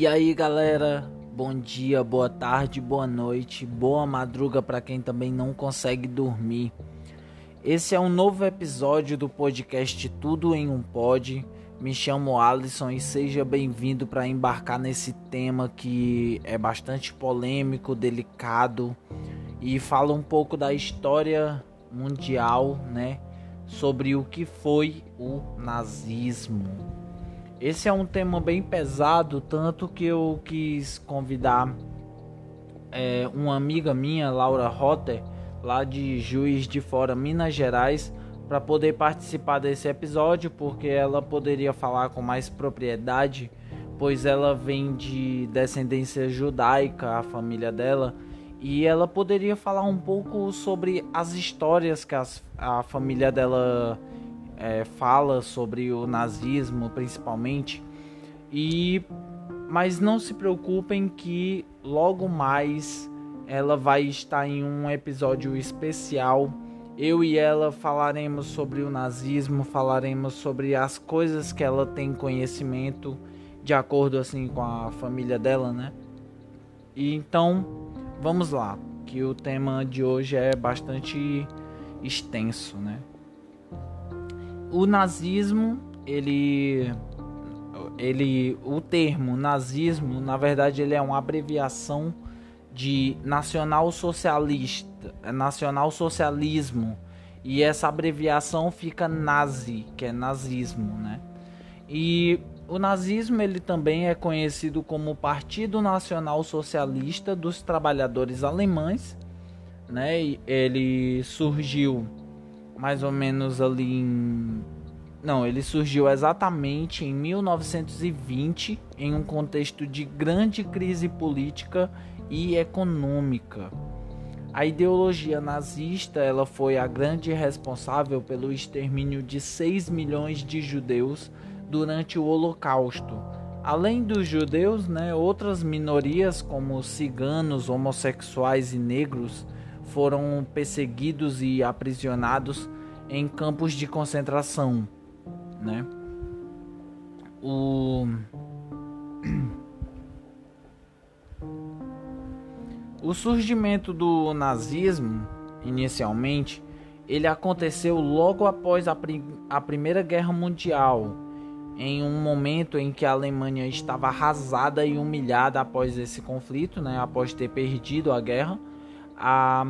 E aí, galera? Bom dia, boa tarde, boa noite, boa madruga para quem também não consegue dormir. Esse é um novo episódio do podcast Tudo em um Pod. Me chamo Alisson e seja bem-vindo para embarcar nesse tema que é bastante polêmico, delicado e fala um pouco da história mundial, né, sobre o que foi o nazismo. Esse é um tema bem pesado, tanto que eu quis convidar é, uma amiga minha, Laura Rotter, lá de Juiz de Fora, Minas Gerais, para poder participar desse episódio, porque ela poderia falar com mais propriedade, pois ela vem de descendência judaica, a família dela, e ela poderia falar um pouco sobre as histórias que as, a família dela é, fala sobre o nazismo principalmente e mas não se preocupem que logo mais ela vai estar em um episódio especial. Eu e ela falaremos sobre o nazismo, falaremos sobre as coisas que ela tem conhecimento de acordo assim com a família dela, né? E então, vamos lá, que o tema de hoje é bastante extenso, né? O nazismo, ele ele o termo nazismo, na verdade, ele é uma abreviação de nacional socialista, nacional socialismo. E essa abreviação fica nazi, que é nazismo, né? E o nazismo ele também é conhecido como Partido Nacional Socialista dos Trabalhadores Alemães, né? Ele surgiu mais ou menos ali em. Não, ele surgiu exatamente em 1920 em um contexto de grande crise política e econômica. A ideologia nazista ela foi a grande responsável pelo extermínio de 6 milhões de judeus durante o Holocausto. Além dos judeus, né, outras minorias como ciganos, homossexuais e negros foram perseguidos e aprisionados em campos de concentração, né? O O surgimento do nazismo, inicialmente, ele aconteceu logo após a, a Primeira Guerra Mundial, em um momento em que a Alemanha estava arrasada e humilhada após esse conflito, né, após ter perdido a guerra a,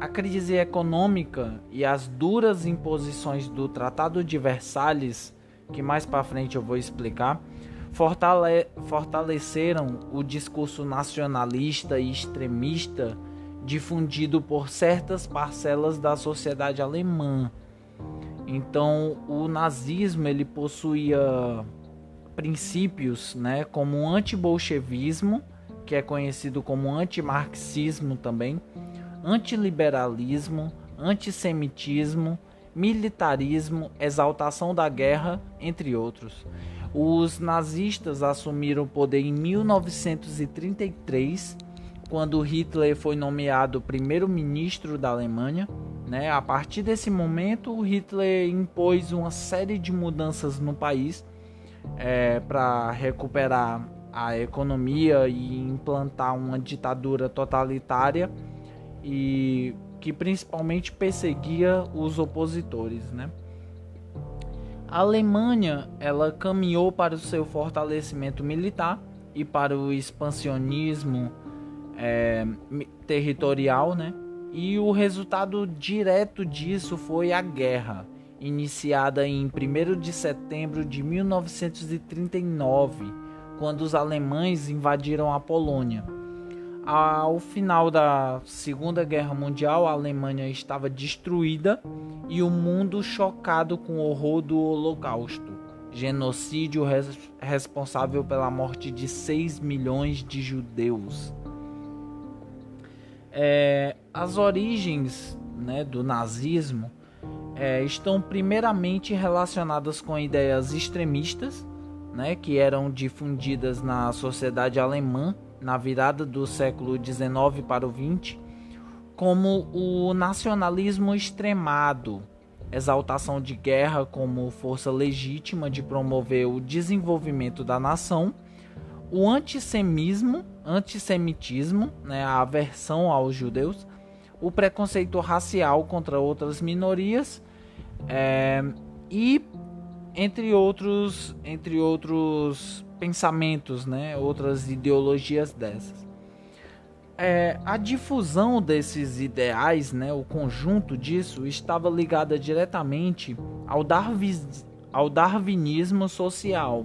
a crise econômica e as duras imposições do Tratado de Versalhes, que mais para frente eu vou explicar, fortale fortaleceram o discurso nacionalista e extremista difundido por certas parcelas da sociedade alemã. Então, o nazismo ele possuía princípios, né, como o antibolchevismo, que é conhecido como antimarxismo também, antiliberalismo, antissemitismo, militarismo, exaltação da guerra, entre outros. Os nazistas assumiram o poder em 1933, quando Hitler foi nomeado primeiro-ministro da Alemanha. Né? A partir desse momento, Hitler impôs uma série de mudanças no país é, para recuperar a economia e implantar uma ditadura totalitária e que principalmente perseguia os opositores, né? A Alemanha ela caminhou para o seu fortalecimento militar e para o expansionismo é, territorial, né? E o resultado direto disso foi a guerra, iniciada em 1 de setembro de 1939 quando os alemães invadiram a Polônia. Ao final da Segunda Guerra Mundial, a Alemanha estava destruída e o mundo chocado com o horror do Holocausto, genocídio res responsável pela morte de 6 milhões de judeus. É, as origens né, do nazismo é, estão primeiramente relacionadas com ideias extremistas né, que eram difundidas na sociedade alemã na virada do século XIX para o XX, como o nacionalismo extremado, exaltação de guerra como força legítima de promover o desenvolvimento da nação, o antissemismo, antissemitismo, né, a aversão aos judeus, o preconceito racial contra outras minorias é, e entre outros, entre outros pensamentos, né, outras ideologias dessas. É, a difusão desses ideais, né, o conjunto disso, estava ligada diretamente ao, darwin, ao darwinismo social,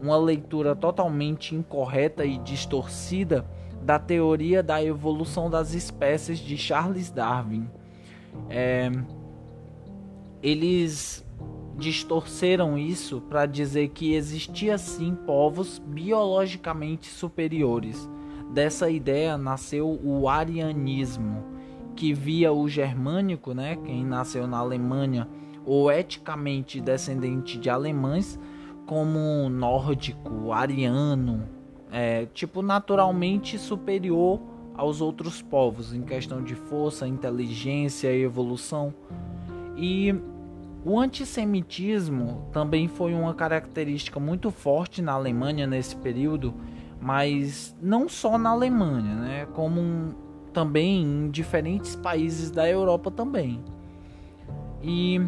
uma leitura totalmente incorreta e distorcida da teoria da evolução das espécies de Charles Darwin. É, eles distorceram isso para dizer que existia sim povos biologicamente superiores. Dessa ideia nasceu o arianismo, que via o germânico, né, quem nasceu na Alemanha ou eticamente descendente de alemães, como nórdico, ariano, é, tipo naturalmente superior aos outros povos em questão de força, inteligência e evolução. E o antissemitismo também foi uma característica muito forte na Alemanha nesse período, mas não só na Alemanha, né, como também em diferentes países da Europa também. E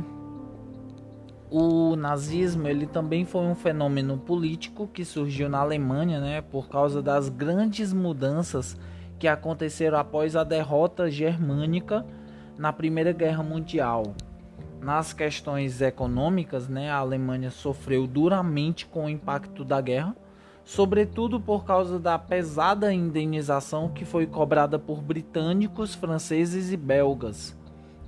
o nazismo ele também foi um fenômeno político que surgiu na Alemanha, né, por causa das grandes mudanças que aconteceram após a derrota germânica na Primeira Guerra Mundial. Nas questões econômicas, né, a Alemanha sofreu duramente com o impacto da guerra, sobretudo por causa da pesada indenização que foi cobrada por britânicos, franceses e belgas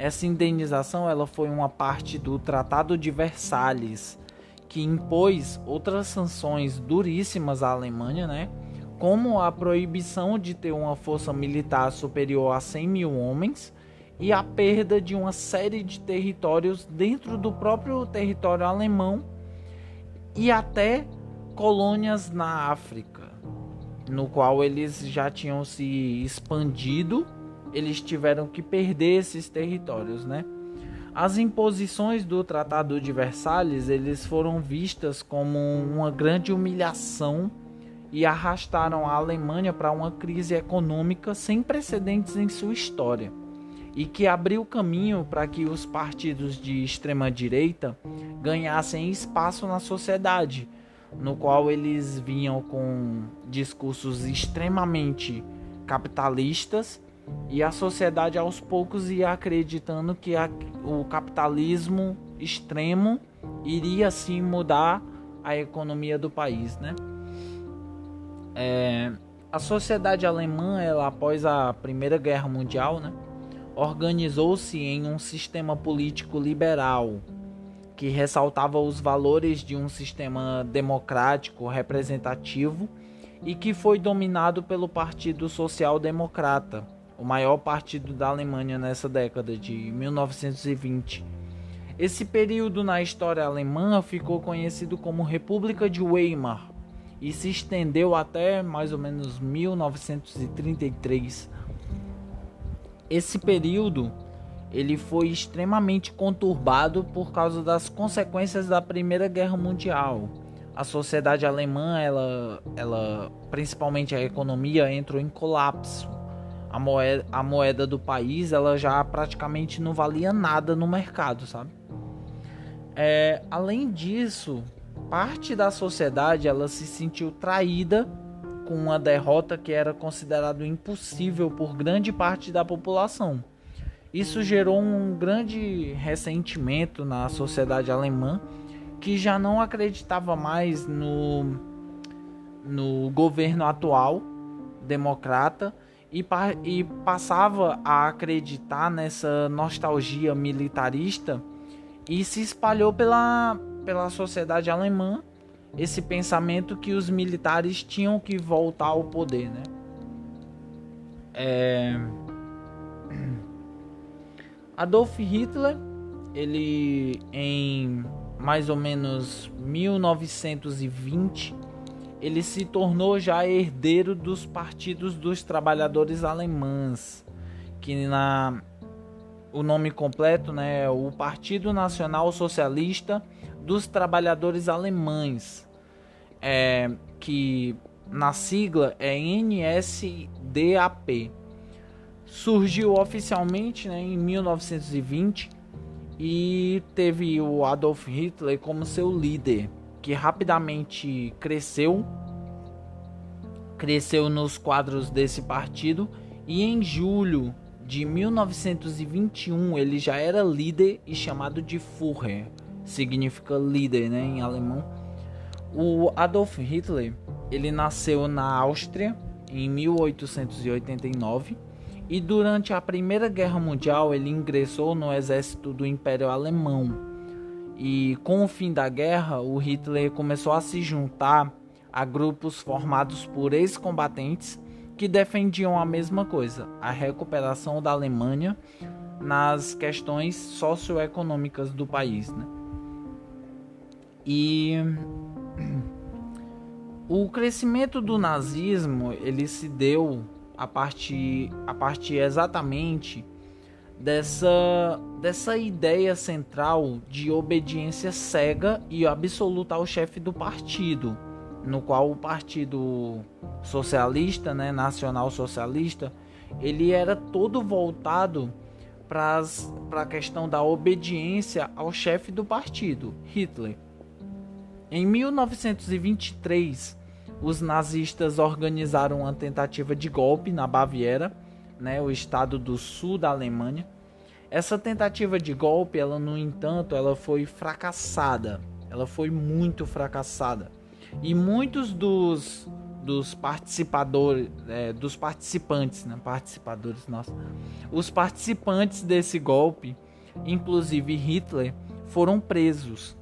essa indenização ela foi uma parte do Tratado de Versalhes, que impôs outras sanções duríssimas à Alemanha, né? como a proibição de ter uma força militar superior a 100 mil homens e a perda de uma série de territórios dentro do próprio território alemão e até colônias na África, no qual eles já tinham se expandido eles tiveram que perder esses territórios, né? As imposições do Tratado de Versalhes, eles foram vistas como uma grande humilhação e arrastaram a Alemanha para uma crise econômica sem precedentes em sua história e que abriu caminho para que os partidos de extrema direita ganhassem espaço na sociedade, no qual eles vinham com discursos extremamente capitalistas e a sociedade aos poucos ia acreditando que a, o capitalismo extremo iria sim mudar a economia do país, né? É, a sociedade alemã, ela, após a Primeira Guerra Mundial, né, organizou-se em um sistema político liberal que ressaltava os valores de um sistema democrático representativo e que foi dominado pelo Partido Social Democrata o maior partido da Alemanha nessa década de 1920. Esse período na história alemã ficou conhecido como República de Weimar e se estendeu até mais ou menos 1933. Esse período ele foi extremamente conturbado por causa das consequências da Primeira Guerra Mundial. A sociedade alemã, ela, ela, principalmente a economia, entrou em colapso a moeda, a moeda do país ela já praticamente não valia nada no mercado, sabe? É, além disso, parte da sociedade ela se sentiu traída com uma derrota que era considerado impossível por grande parte da população. Isso gerou um grande ressentimento na sociedade alemã que já não acreditava mais no, no governo atual democrata e, e passava a acreditar nessa nostalgia militarista e se espalhou pela, pela sociedade alemã esse pensamento que os militares tinham que voltar ao poder, né? É... Adolf Hitler, ele em mais ou menos 1920 ele se tornou já herdeiro dos partidos dos trabalhadores alemães, que na o nome completo, né, é o Partido Nacional Socialista dos Trabalhadores Alemães, é, que na sigla é NSDAP. Surgiu oficialmente né, em 1920 e teve o Adolf Hitler como seu líder, que rapidamente cresceu, cresceu nos quadros desse partido e em julho de 1921 ele já era líder e chamado de Führer, significa líder, né, em alemão. O Adolf Hitler, ele nasceu na Áustria em 1889 e durante a Primeira Guerra Mundial ele ingressou no exército do Império Alemão. E com o fim da guerra, o Hitler começou a se juntar a grupos formados por ex-combatentes que defendiam a mesma coisa, a recuperação da Alemanha nas questões socioeconômicas do país. Né? E o crescimento do nazismo ele se deu a partir, a partir exatamente dessa, dessa ideia central de obediência cega e absoluta ao chefe do partido, no qual o Partido Socialista, né, Nacional Socialista, ele era todo voltado para a questão da obediência ao chefe do partido, Hitler. Em 1923, os nazistas organizaram uma tentativa de golpe na Baviera, né, o estado do sul da Alemanha. Essa tentativa de golpe, ela no entanto, ela foi fracassada. Ela foi muito fracassada. E muitos dos dos participadores, é, dos participantes, né, participadores, nossa, os participantes desse golpe, inclusive Hitler, foram presos.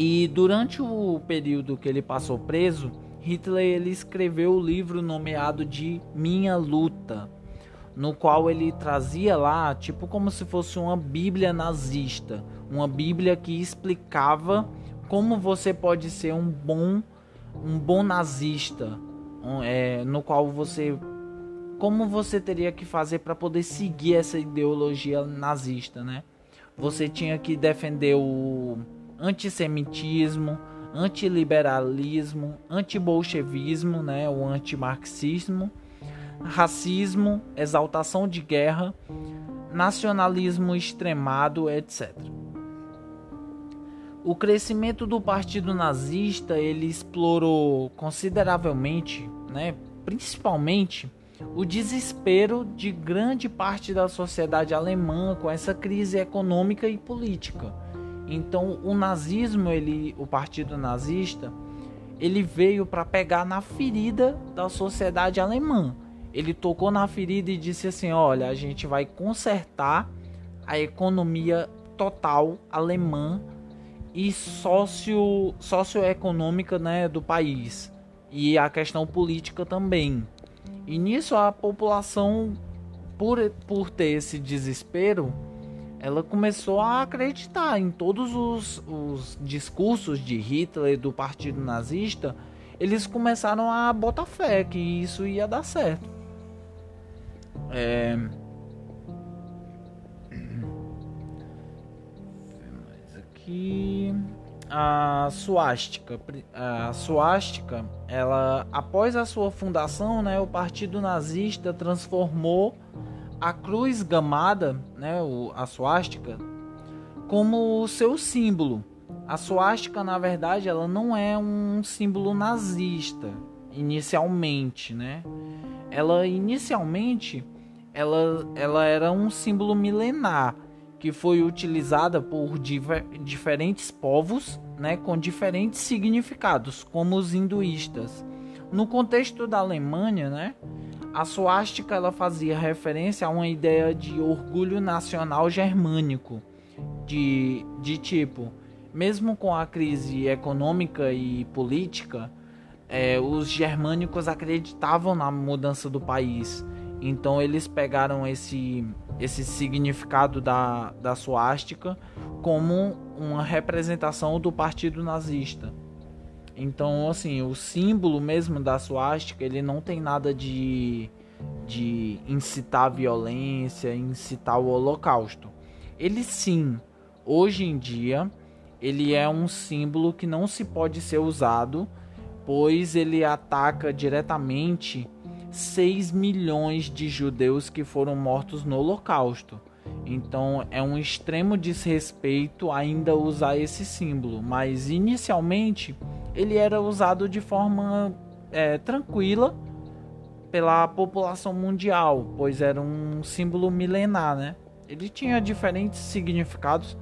E durante o período que ele passou preso, Hitler ele escreveu o livro nomeado de Minha Luta, no qual ele trazia lá, tipo como se fosse uma Bíblia nazista, uma Bíblia que explicava como você pode ser um bom um bom nazista, um, é, no qual você como você teria que fazer para poder seguir essa ideologia nazista, né? Você tinha que defender o antissemitismo, antiliberalismo, antibolchevismo, né, o antimarxismo, racismo, exaltação de guerra, nacionalismo extremado, etc. O crescimento do partido nazista ele explorou consideravelmente, né, principalmente o desespero de grande parte da sociedade alemã com essa crise econômica e política então, o nazismo, ele, o partido nazista, ele veio para pegar na ferida da sociedade alemã. Ele tocou na ferida e disse assim: "Olha, a gente vai consertar a economia total alemã e socio socioeconômica, né, do país e a questão política também". E nisso a população por, por ter esse desespero, ela começou a acreditar em todos os, os discursos de Hitler do partido nazista. Eles começaram a botar fé que isso ia dar certo. É... aqui a suástica a suástica ela após a sua fundação né o partido nazista transformou a cruz gamada, né, a suástica, como seu símbolo. A suástica, na verdade, ela não é um símbolo nazista inicialmente, né? Ela inicialmente ela, ela era um símbolo milenar que foi utilizada por diver, diferentes povos, né, com diferentes significados, como os hinduístas. No contexto da Alemanha, né, a suástica ela fazia referência a uma ideia de orgulho nacional germânico, de, de tipo, mesmo com a crise econômica e política, é, os germânicos acreditavam na mudança do país. Então eles pegaram esse, esse significado da, da suástica como uma representação do partido nazista. Então, assim, o símbolo mesmo da suástica, ele não tem nada de, de incitar a violência, incitar o holocausto. Ele sim, hoje em dia, ele é um símbolo que não se pode ser usado pois ele ataca diretamente 6 milhões de judeus que foram mortos no Holocausto. Então é um extremo desrespeito ainda usar esse símbolo, mas inicialmente ele era usado de forma é, tranquila pela população mundial, pois era um símbolo milenar, né? Ele tinha diferentes significados.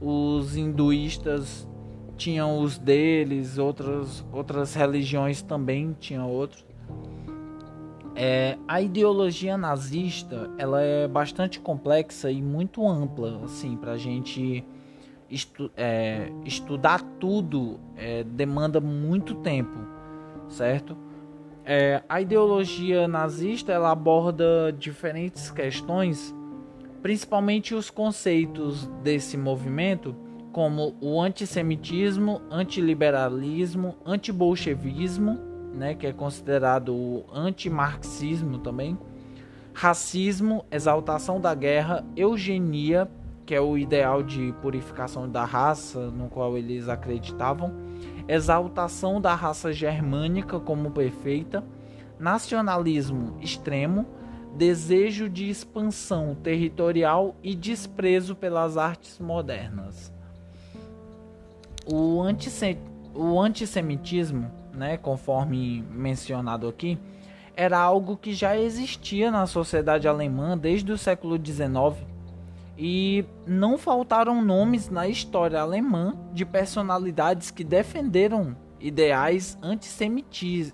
Os hinduístas tinham os deles, outras, outras religiões também tinham outros. É, a ideologia nazista ela é bastante complexa e muito ampla, assim, para a gente estu é, estudar tudo é, demanda muito tempo, certo? É, a ideologia nazista ela aborda diferentes questões, principalmente os conceitos desse movimento, como o antissemitismo, antiliberalismo, antibolchevismo, né, que é considerado o antimarxismo também, racismo, exaltação da guerra, eugenia, que é o ideal de purificação da raça no qual eles acreditavam. Exaltação da raça germânica como perfeita, nacionalismo extremo, desejo de expansão territorial e desprezo pelas artes modernas. O, antissem o antissemitismo, né, conforme mencionado aqui, era algo que já existia na sociedade alemã desde o século XIX e não faltaram nomes na história alemã de personalidades que defenderam ideais antissemitas.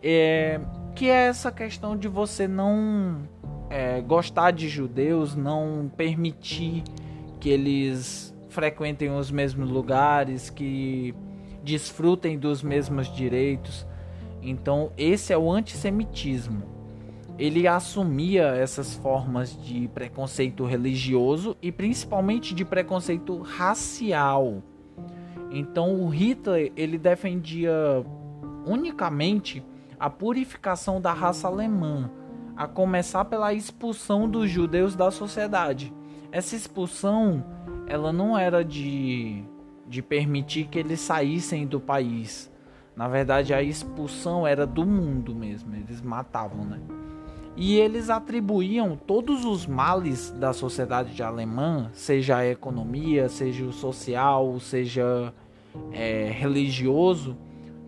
É, que é essa questão de você não é, gostar de judeus, não permitir que eles frequentem os mesmos lugares, que desfrutem dos mesmos direitos. Então, esse é o antissemitismo ele assumia essas formas de preconceito religioso e principalmente de preconceito racial. Então o Hitler ele defendia unicamente a purificação da raça alemã, a começar pela expulsão dos judeus da sociedade. Essa expulsão ela não era de, de permitir que eles saíssem do país. Na verdade, a expulsão era do mundo mesmo, eles matavam, né? e eles atribuíam todos os males da sociedade alemã, seja a economia, seja o social, seja é, religioso,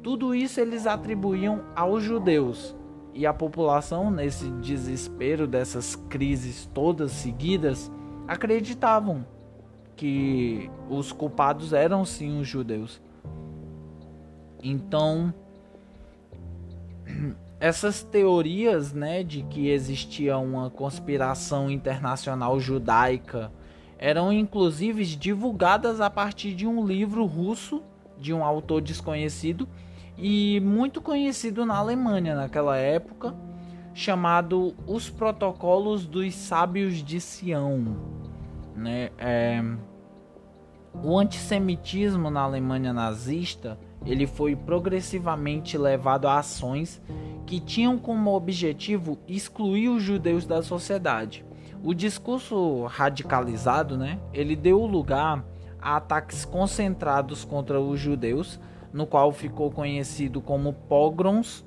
tudo isso eles atribuíam aos judeus. E a população, nesse desespero dessas crises todas seguidas, acreditavam que os culpados eram sim os judeus. Então, essas teorias, né, de que existia uma conspiração internacional judaica eram inclusive divulgadas a partir de um livro russo de um autor desconhecido e muito conhecido na Alemanha naquela época, chamado Os Protocolos dos Sábios de Sião. Né? É... O antissemitismo na Alemanha nazista ele foi progressivamente levado a ações que tinham como objetivo excluir os judeus da sociedade. O discurso radicalizado, né, ele deu lugar a ataques concentrados contra os judeus, no qual ficou conhecido como pogroms.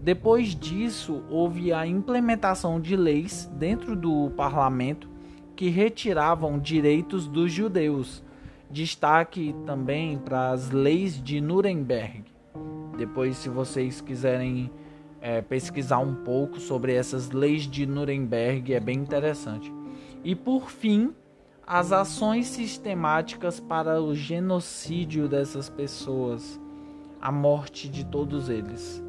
Depois disso, houve a implementação de leis dentro do parlamento que retiravam direitos dos judeus. Destaque também para as leis de Nuremberg. Depois, se vocês quiserem é, pesquisar um pouco sobre essas leis de Nuremberg, é bem interessante. E por fim, as ações sistemáticas para o genocídio dessas pessoas, a morte de todos eles.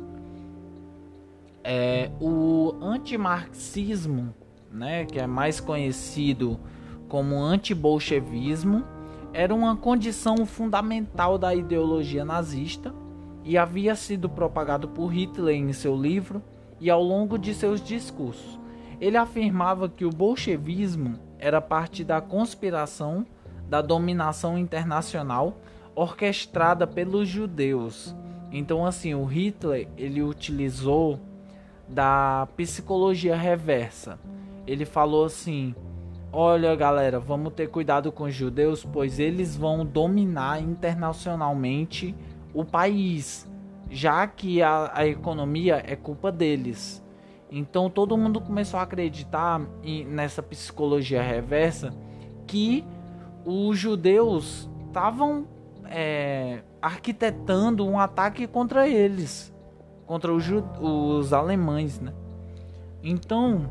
É, o antimarxismo, né, que é mais conhecido como antibolchevismo, era uma condição fundamental da ideologia nazista e havia sido propagado por Hitler em seu livro e ao longo de seus discursos. Ele afirmava que o bolchevismo era parte da conspiração da dominação internacional orquestrada pelos judeus. Então assim, o Hitler, ele utilizou da psicologia reversa. Ele falou assim: olha galera, vamos ter cuidado com os judeus, pois eles vão dominar internacionalmente o país, já que a, a economia é culpa deles. Então todo mundo começou a acreditar em, nessa psicologia reversa que os judeus estavam é, arquitetando um ataque contra eles, contra os, os alemães, né? Então,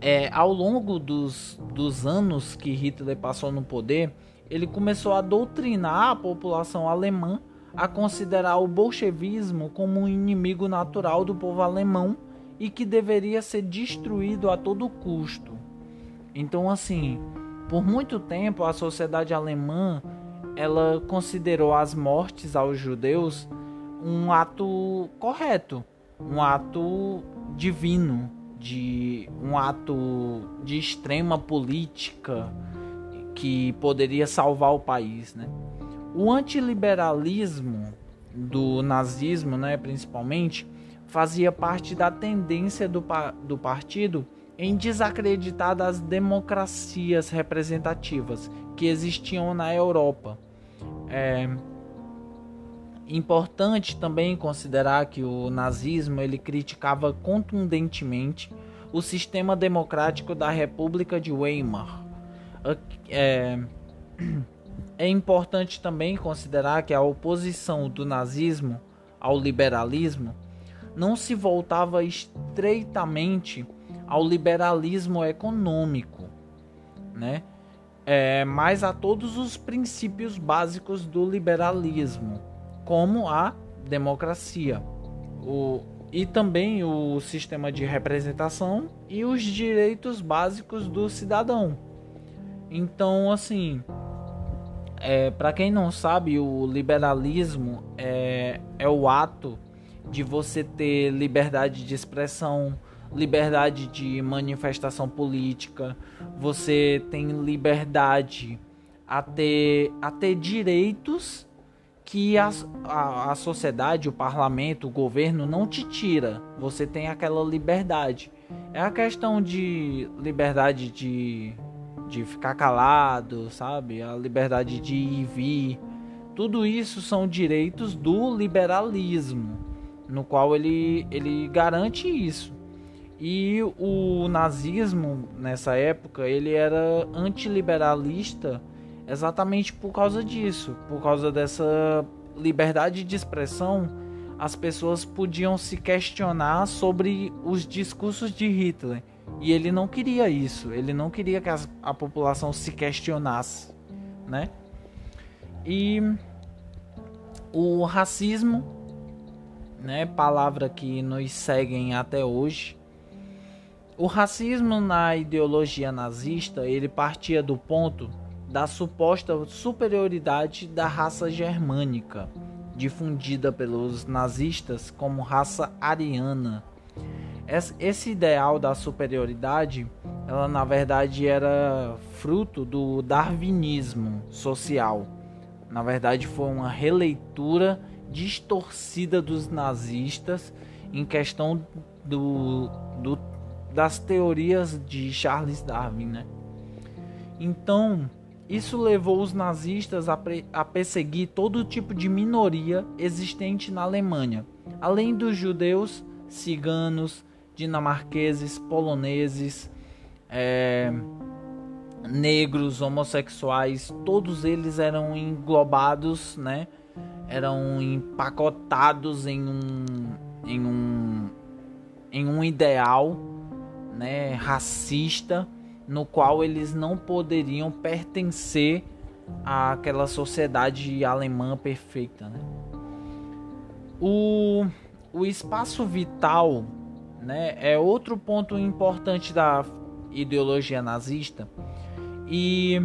é, ao longo dos, dos anos que Hitler passou no poder, ele começou a doutrinar a população alemã a considerar o bolchevismo como um inimigo natural do povo alemão e que deveria ser destruído a todo custo. Então, assim, por muito tempo a sociedade alemã ela considerou as mortes aos judeus um ato correto, um ato divino, de um ato de extrema política que poderia salvar o país, né? O antiliberalismo do nazismo, né, principalmente, fazia parte da tendência do, do partido em desacreditar das democracias representativas que existiam na Europa. É importante também considerar que o nazismo ele criticava contundentemente o sistema democrático da República de Weimar. É, é importante também considerar que a oposição do nazismo ao liberalismo não se voltava estreitamente ao liberalismo econômico, né? É, mas a todos os princípios básicos do liberalismo, como a democracia, o, e também o sistema de representação e os direitos básicos do cidadão. Então, assim, é, para quem não sabe, o liberalismo é, é o ato de você ter liberdade de expressão, liberdade de manifestação política, você tem liberdade a ter, a ter direitos que a, a, a sociedade, o parlamento, o governo não te tira. Você tem aquela liberdade. É a questão de liberdade de, de ficar calado, sabe? A liberdade de ir e vir. Tudo isso são direitos do liberalismo no qual ele, ele garante isso. E o nazismo nessa época ele era antiliberalista exatamente por causa disso, por causa dessa liberdade de expressão, as pessoas podiam se questionar sobre os discursos de Hitler. E ele não queria isso, ele não queria que a, a população se questionasse, né? E o racismo né, palavra que nos seguem até hoje. O racismo na ideologia nazista, ele partia do ponto da suposta superioridade da raça germânica, difundida pelos nazistas como raça ariana. Esse ideal da superioridade, ela na verdade era fruto do darwinismo social. Na verdade, foi uma releitura distorcida dos nazistas em questão do, do, das teorias de Charles Darwin, né? Então, isso levou os nazistas a, a perseguir todo tipo de minoria existente na Alemanha, além dos judeus, ciganos, dinamarqueses, poloneses, é, negros, homossexuais, todos eles eram englobados, né? eram empacotados em um em um em um ideal, né, racista, no qual eles não poderiam pertencer àquela sociedade alemã perfeita, né? O, o espaço vital, né, é outro ponto importante da ideologia nazista e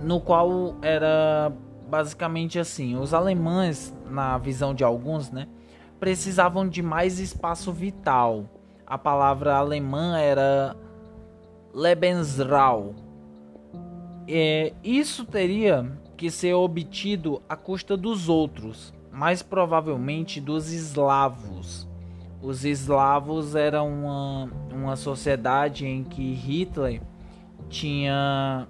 no qual era basicamente assim: os alemães, na visão de alguns, né, precisavam de mais espaço vital. A palavra alemã era Lebensraum. É, isso teria que ser obtido à custa dos outros, mais provavelmente dos eslavos, os eslavos eram uma, uma sociedade em que Hitler tinha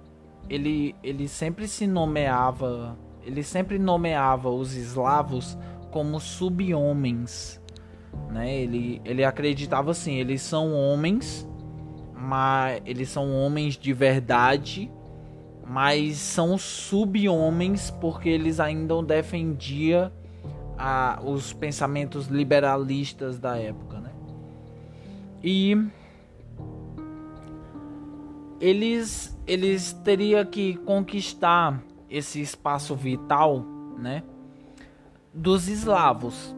ele, ele sempre se nomeava ele sempre nomeava os eslavos como sub-homens né ele, ele acreditava assim eles são homens mas eles são homens de verdade mas são sub-homens porque eles ainda defendiam a, os pensamentos liberalistas da época, né? E eles eles teriam que conquistar esse espaço vital, né, dos eslavos.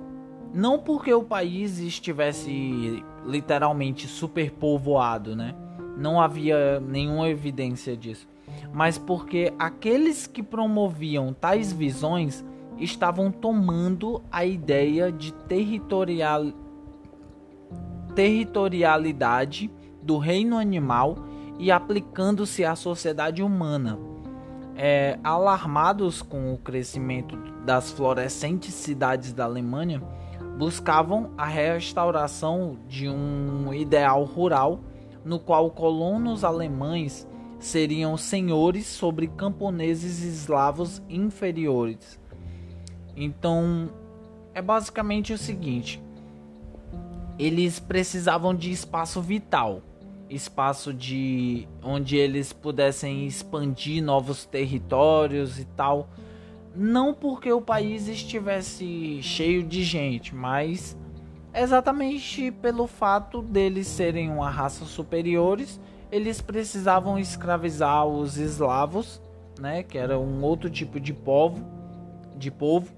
Não porque o país estivesse literalmente superpovoado, né? Não havia nenhuma evidência disso. Mas porque aqueles que promoviam tais visões estavam tomando a ideia de territorial, territorialidade do reino animal e aplicando-se à sociedade humana. É, alarmados com o crescimento das florescentes cidades da Alemanha, buscavam a restauração de um ideal rural no qual colonos alemães seriam senhores sobre camponeses eslavos inferiores. Então, é basicamente o seguinte: eles precisavam de espaço vital, espaço de onde eles pudessem expandir novos territórios e tal. Não porque o país estivesse cheio de gente, mas exatamente pelo fato deles serem uma raça superiores, eles precisavam escravizar os eslavos, né, que era um outro tipo de povo de povo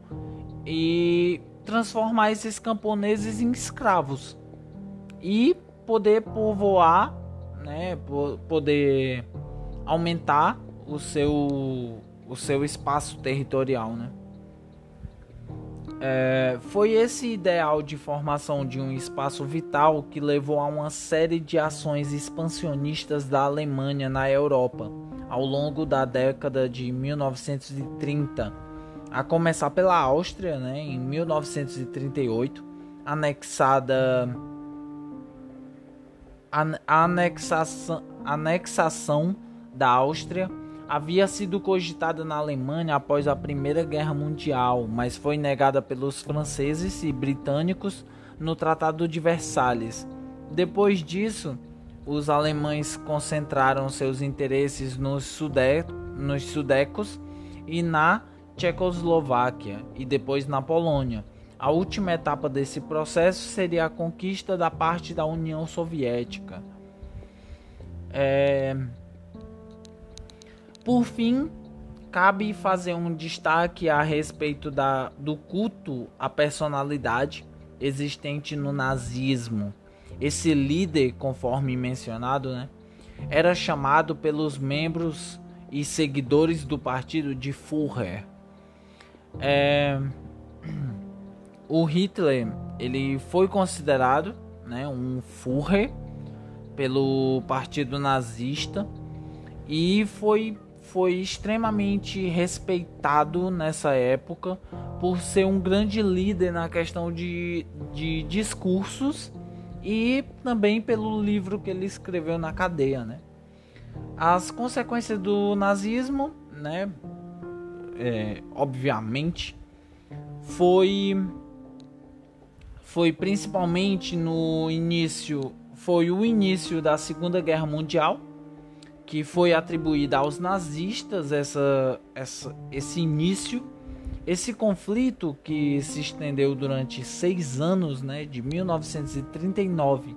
e transformar esses camponeses em escravos. E poder povoar, né, poder aumentar o seu o seu espaço territorial, né? É, foi esse ideal de formação de um espaço vital que levou a uma série de ações expansionistas da Alemanha na Europa ao longo da década de 1930 a começar pela Áustria, né, em 1938, anexada a anexação, anexação da Áustria havia sido cogitada na Alemanha após a Primeira Guerra Mundial, mas foi negada pelos franceses e britânicos no Tratado de Versalhes. Depois disso, os alemães concentraram seus interesses nos, sude nos sudecos e na Tchecoslováquia e depois na Polônia. A última etapa desse processo seria a conquista da parte da União Soviética. É... Por fim, cabe fazer um destaque a respeito da, do culto à personalidade existente no nazismo. Esse líder, conforme mencionado, né, era chamado pelos membros e seguidores do partido de Führer. É, o Hitler ele foi considerado né, um Führer pelo partido nazista e foi, foi extremamente respeitado nessa época por ser um grande líder na questão de, de discursos e também pelo livro que ele escreveu na cadeia, né? As consequências do nazismo, né, é, obviamente, foi foi principalmente no início, foi o início da Segunda Guerra Mundial, que foi atribuída aos nazistas essa, essa, esse início, esse conflito que se estendeu durante seis anos, né, de 1939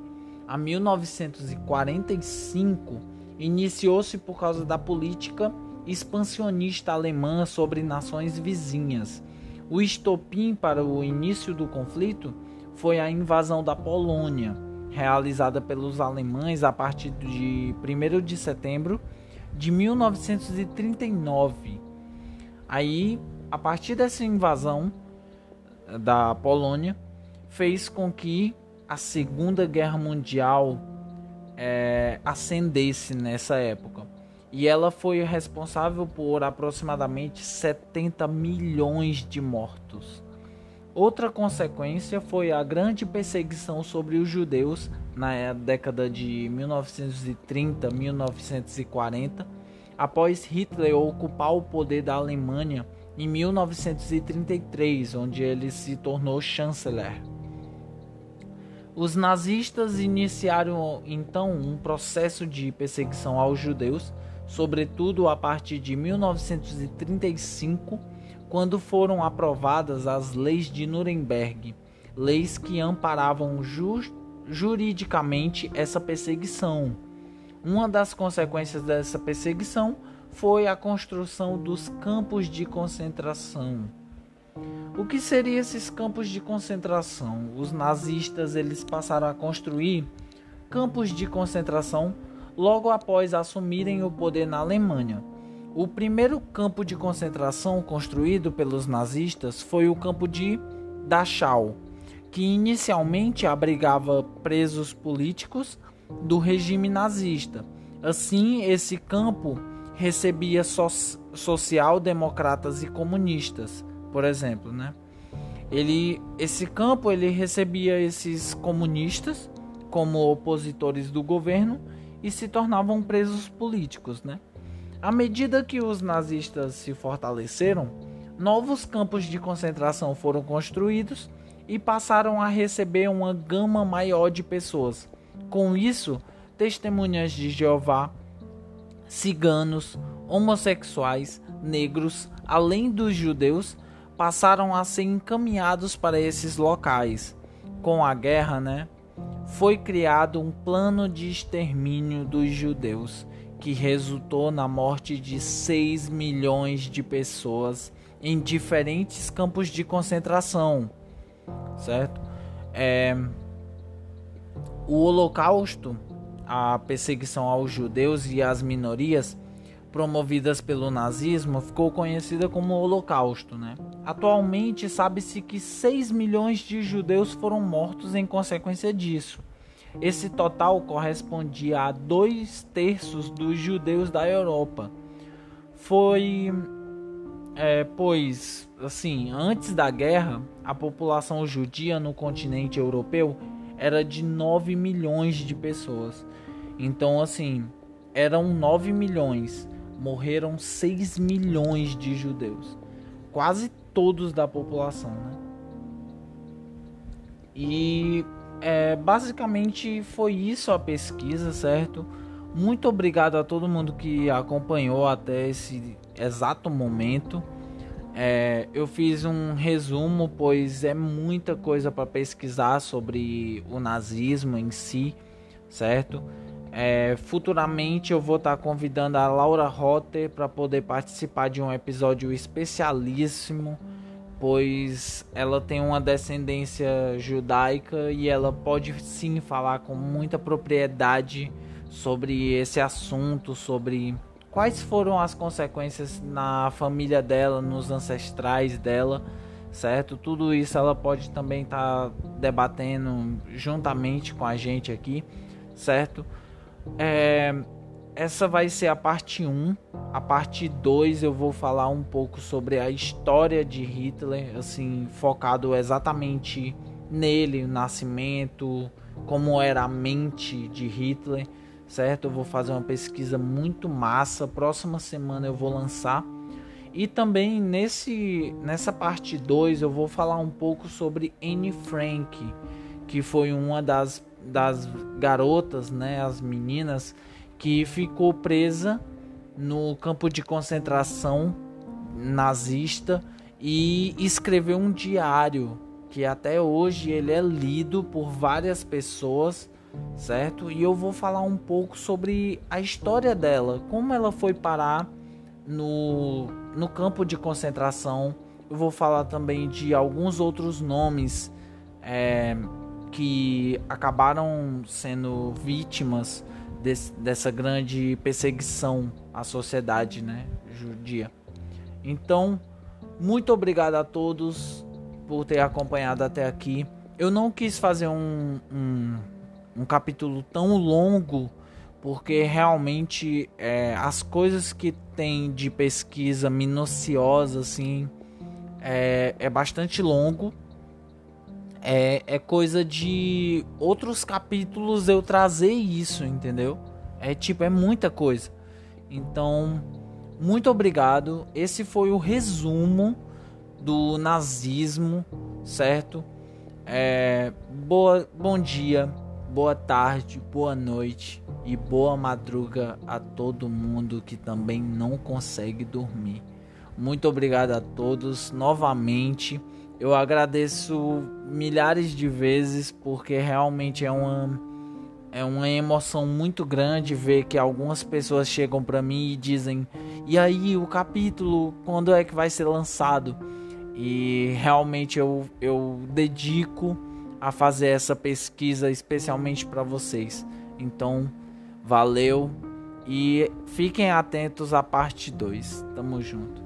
a 1945, iniciou-se por causa da política expansionista alemã sobre nações vizinhas. O estopim para o início do conflito foi a invasão da Polônia, realizada pelos alemães a partir de 1 de setembro de 1939. Aí, a partir dessa invasão eh, da Polônia, fez com que a Segunda Guerra Mundial é, ascendesse nessa época e ela foi responsável por aproximadamente 70 milhões de mortos. Outra consequência foi a grande perseguição sobre os judeus na década de 1930-1940, após Hitler ocupar o poder da Alemanha em 1933, onde ele se tornou chanceler. Os nazistas iniciaram então um processo de perseguição aos judeus, sobretudo a partir de 1935, quando foram aprovadas as leis de Nuremberg, leis que amparavam ju juridicamente essa perseguição. Uma das consequências dessa perseguição foi a construção dos campos de concentração. O que seriam esses campos de concentração? Os nazistas eles passaram a construir campos de concentração logo após assumirem o poder na Alemanha. O primeiro campo de concentração construído pelos nazistas foi o campo de Dachau, que inicialmente abrigava presos políticos do regime nazista. Assim, esse campo recebia so social-democratas e comunistas, por exemplo, né? Ele, esse campo ele recebia esses comunistas como opositores do governo e se tornavam presos políticos, né? À medida que os nazistas se fortaleceram, novos campos de concentração foram construídos e passaram a receber uma gama maior de pessoas. Com isso, testemunhas de Jeová, ciganos, homossexuais, negros, além dos judeus, passaram a ser encaminhados para esses locais. Com a guerra, né, foi criado um plano de extermínio dos judeus que resultou na morte de 6 milhões de pessoas em diferentes campos de concentração, certo? É, o Holocausto, a perseguição aos judeus e às minorias promovidas pelo nazismo, ficou conhecida como Holocausto, né? Atualmente sabe-se que 6 milhões de judeus foram mortos em consequência disso. Esse total correspondia a dois terços dos judeus da Europa. Foi, é, pois, assim, antes da guerra, a população judia no continente europeu era de 9 milhões de pessoas. Então, assim, eram 9 milhões, morreram 6 milhões de judeus. Quase todos da população, né? E é, basicamente foi isso a pesquisa, certo? Muito obrigado a todo mundo que acompanhou até esse exato momento. É, eu fiz um resumo, pois é muita coisa para pesquisar sobre o nazismo em si, certo? É, futuramente eu vou estar tá convidando a Laura Rotter para poder participar de um episódio especialíssimo pois ela tem uma descendência judaica e ela pode sim falar com muita propriedade sobre esse assunto, sobre quais foram as consequências na família dela, nos ancestrais dela, certo? Tudo isso ela pode também estar tá debatendo juntamente com a gente aqui, certo? É essa vai ser a parte 1. A parte 2 eu vou falar um pouco sobre a história de Hitler, assim, focado exatamente nele, o nascimento, como era a mente de Hitler, certo? Eu vou fazer uma pesquisa muito massa. Próxima semana eu vou lançar. E também nesse nessa parte 2 eu vou falar um pouco sobre Anne Frank, que foi uma das das garotas, né, as meninas que ficou presa no campo de concentração nazista e escreveu um diário que até hoje ele é lido por várias pessoas, certo? E eu vou falar um pouco sobre a história dela, como ela foi parar no, no campo de concentração. Eu vou falar também de alguns outros nomes é, que acabaram sendo vítimas desse, dessa grande perseguição à sociedade né, judia. Então, muito obrigado a todos por ter acompanhado até aqui. Eu não quis fazer um, um, um capítulo tão longo, porque realmente é, as coisas que tem de pesquisa minuciosa assim é, é bastante longo, é, é coisa de outros capítulos eu trazer isso, entendeu? É tipo, é muita coisa. Então, muito obrigado. Esse foi o resumo do nazismo, certo? É, boa, bom dia, boa tarde, boa noite e boa madruga a todo mundo que também não consegue dormir. Muito obrigado a todos novamente. Eu agradeço milhares de vezes porque realmente é uma é uma emoção muito grande ver que algumas pessoas chegam para mim e dizem: "E aí, o capítulo quando é que vai ser lançado?" E realmente eu eu dedico a fazer essa pesquisa especialmente para vocês. Então, valeu e fiquem atentos à parte 2. Tamo junto.